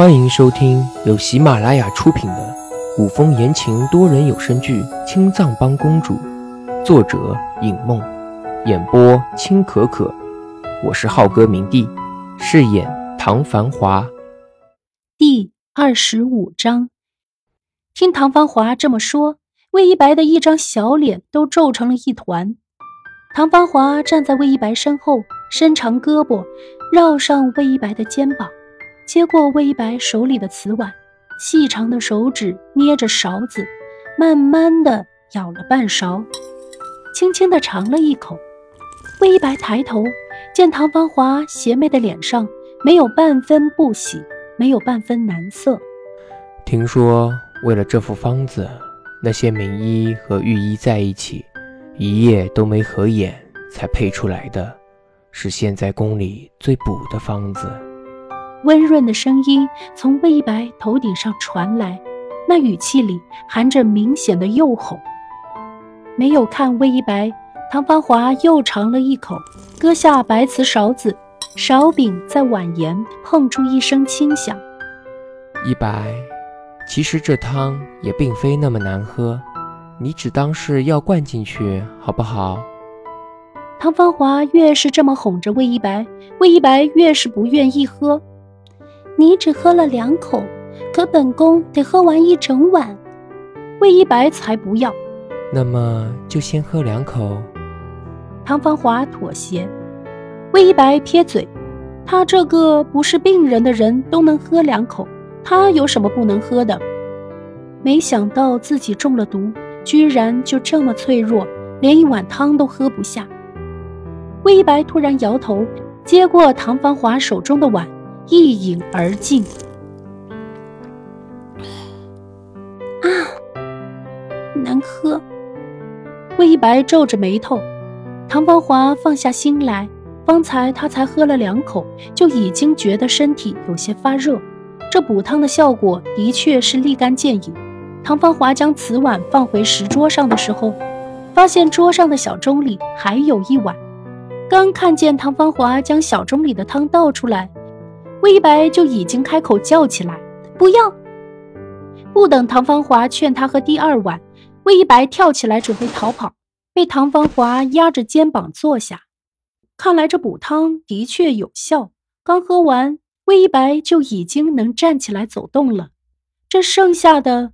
欢迎收听由喜马拉雅出品的古风言情多人有声剧《青藏帮公主》，作者尹梦，演播青可可。我是浩哥明帝，饰演唐繁华。第二十五章，听唐繁华这么说，魏一白的一张小脸都皱成了一团。唐繁华站在魏一白身后，伸长胳膊绕上魏一白的肩膀。接过魏一白手里的瓷碗，细长的手指捏着勺子，慢慢的舀了半勺，轻轻的尝了一口。魏一白抬头，见唐芳华邪魅的脸上没有半分不喜，没有半分难色。听说为了这副方子，那些名医和御医在一起，一夜都没合眼才配出来的，是现在宫里最补的方子。温润的声音从魏一白头顶上传来，那语气里含着明显的诱哄。没有看魏一白，唐芳华又尝了一口，搁下白瓷勺子，勺柄在碗沿碰出一声轻响。一白，其实这汤也并非那么难喝，你只当是药灌进去，好不好？唐芳华越是这么哄着魏一白，魏一白越是不愿意喝。你只喝了两口，可本宫得喝完一整碗。魏一白才不要。那么就先喝两口。唐芳华妥协。魏一白撇嘴，他这个不是病人的人都能喝两口，他有什么不能喝的？没想到自己中了毒，居然就这么脆弱，连一碗汤都喝不下。魏一白突然摇头，接过唐芳华手中的碗。一饮而尽。啊，难喝！魏一白皱着眉头。唐芳华放下心来，方才他才喝了两口，就已经觉得身体有些发热。这补汤的效果的确是立竿见影。唐芳华将瓷碗放回石桌上的时候，发现桌上的小盅里还有一碗。刚看见唐芳华将小盅里的汤倒出来。魏一白就已经开口叫起来：“不要！”不等唐芳华劝他喝第二碗，魏一白跳起来准备逃跑，被唐芳华压着肩膀坐下。看来这补汤的确有效，刚喝完，魏一白就已经能站起来走动了。这剩下的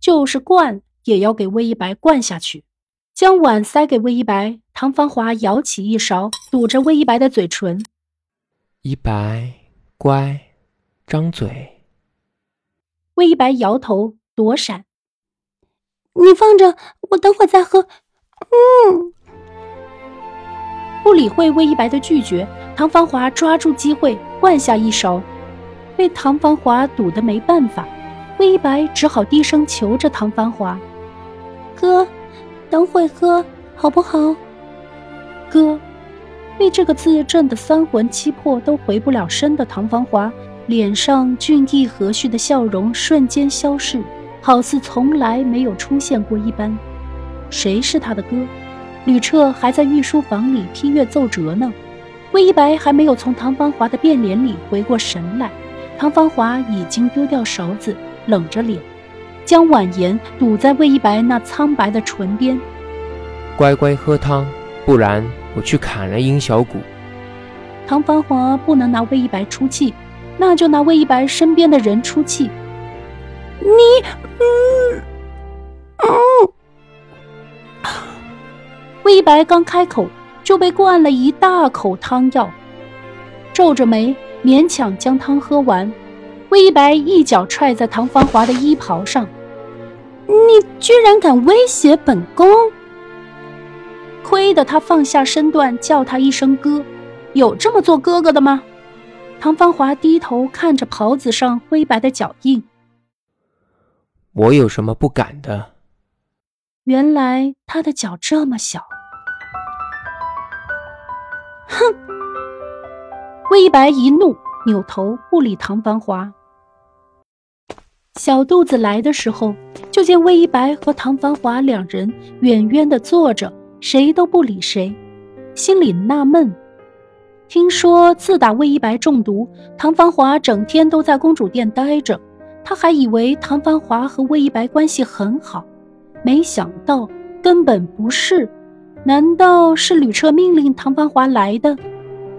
就是灌，也要给魏一白灌下去。将碗塞给魏一白，唐芳华舀起一勺，堵着魏一白的嘴唇。一白。乖，张嘴。魏一白摇头躲闪。你放着，我等会再喝。嗯。不理会魏一白的拒绝，唐芳华抓住机会灌下一勺，被唐芳华堵得没办法，魏一白只好低声求着唐芳华：“哥，等会喝好不好？”哥。被这个字震得三魂七魄都回不了身的唐芳华，脸上俊逸和煦的笑容瞬间消逝，好似从来没有出现过一般。谁是他的哥？吕彻还在御书房里批阅奏折呢。魏一白还没有从唐芳华的变脸里回过神来，唐芳华已经丢掉勺子，冷着脸，将碗沿堵在魏一白那苍白的唇边。乖乖喝汤，不然。我去砍了殷小谷。唐繁华不能拿魏一白出气，那就拿魏一白身边的人出气。你，嗯，嗯。魏一白刚开口就被灌了一大口汤药，皱着眉勉强将汤喝完。魏一白一脚踹在唐繁华的衣袍上：“你居然敢威胁本宫！”亏得他放下身段叫他一声哥，有这么做哥哥的吗？唐芳华低头看着袍子上灰白的脚印，我有什么不敢的？原来他的脚这么小。哼！魏一白一怒，扭头不理唐芳华。小肚子来的时候，就见魏一白和唐芳华两人远远的坐着。谁都不理谁，心里纳闷：听说自打魏一白中毒，唐繁华整天都在公主殿待着。他还以为唐繁华和魏一白关系很好，没想到根本不是。难道是吕彻命令唐繁华来的？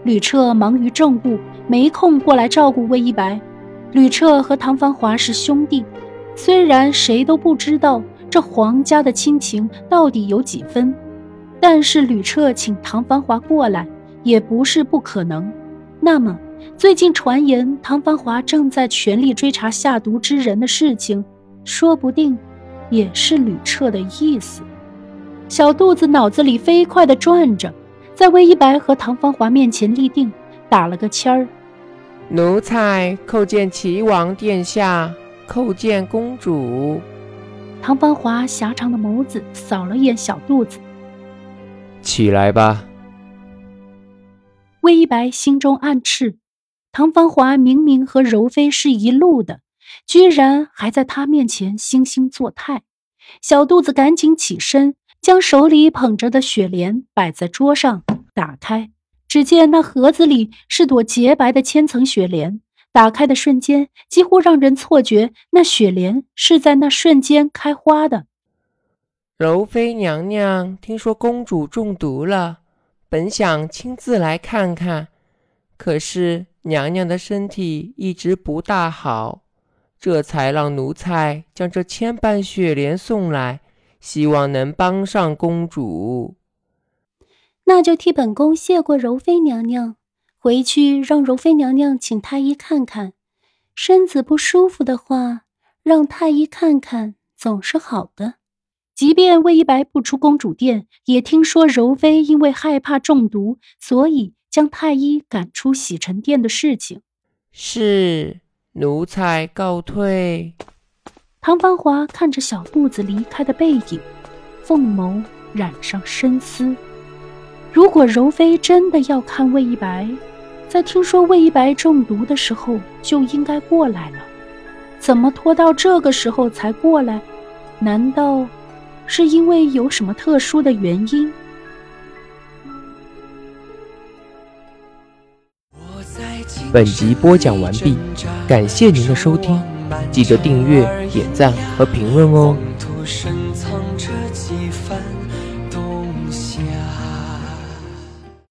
吕彻忙于政务，没空过来照顾魏一白。吕彻和唐繁华是兄弟，虽然谁都不知道这皇家的亲情到底有几分，但是吕彻请唐繁华过来也不是不可能。那么，最近传言唐繁华正在全力追查下毒之人的事情，说不定也是吕彻的意思。小肚子脑子里飞快地转着，在魏一白和唐芳华面前立定，打了个签儿：“奴才叩见齐王殿下，叩见公主。”唐芳华狭长的眸子扫了眼小肚子：“起来吧。”魏一白心中暗斥：唐芳华明明和柔妃是一路的，居然还在他面前惺惺作态。小肚子赶紧起身。将手里捧着的雪莲摆在桌上，打开，只见那盒子里是朵洁白的千层雪莲。打开的瞬间，几乎让人错觉那雪莲是在那瞬间开花的。柔妃娘娘听说公主中毒了，本想亲自来看看，可是娘娘的身体一直不大好，这才让奴才将这千瓣雪莲送来。希望能帮上公主，那就替本宫谢过柔妃娘娘。回去让柔妃娘娘请太医看看，身子不舒服的话，让太医看看总是好的。即便魏一白不出公主殿，也听说柔妃因为害怕中毒，所以将太医赶出洗尘殿的事情。是奴才告退。唐繁华看着小肚子离开的背影，凤眸染上深思。如果柔妃真的要看魏一白，在听说魏一白中毒的时候就应该过来了，怎么拖到这个时候才过来？难道是因为有什么特殊的原因？本集播讲完毕，感谢您的收听。记得订阅、点赞和评论哦。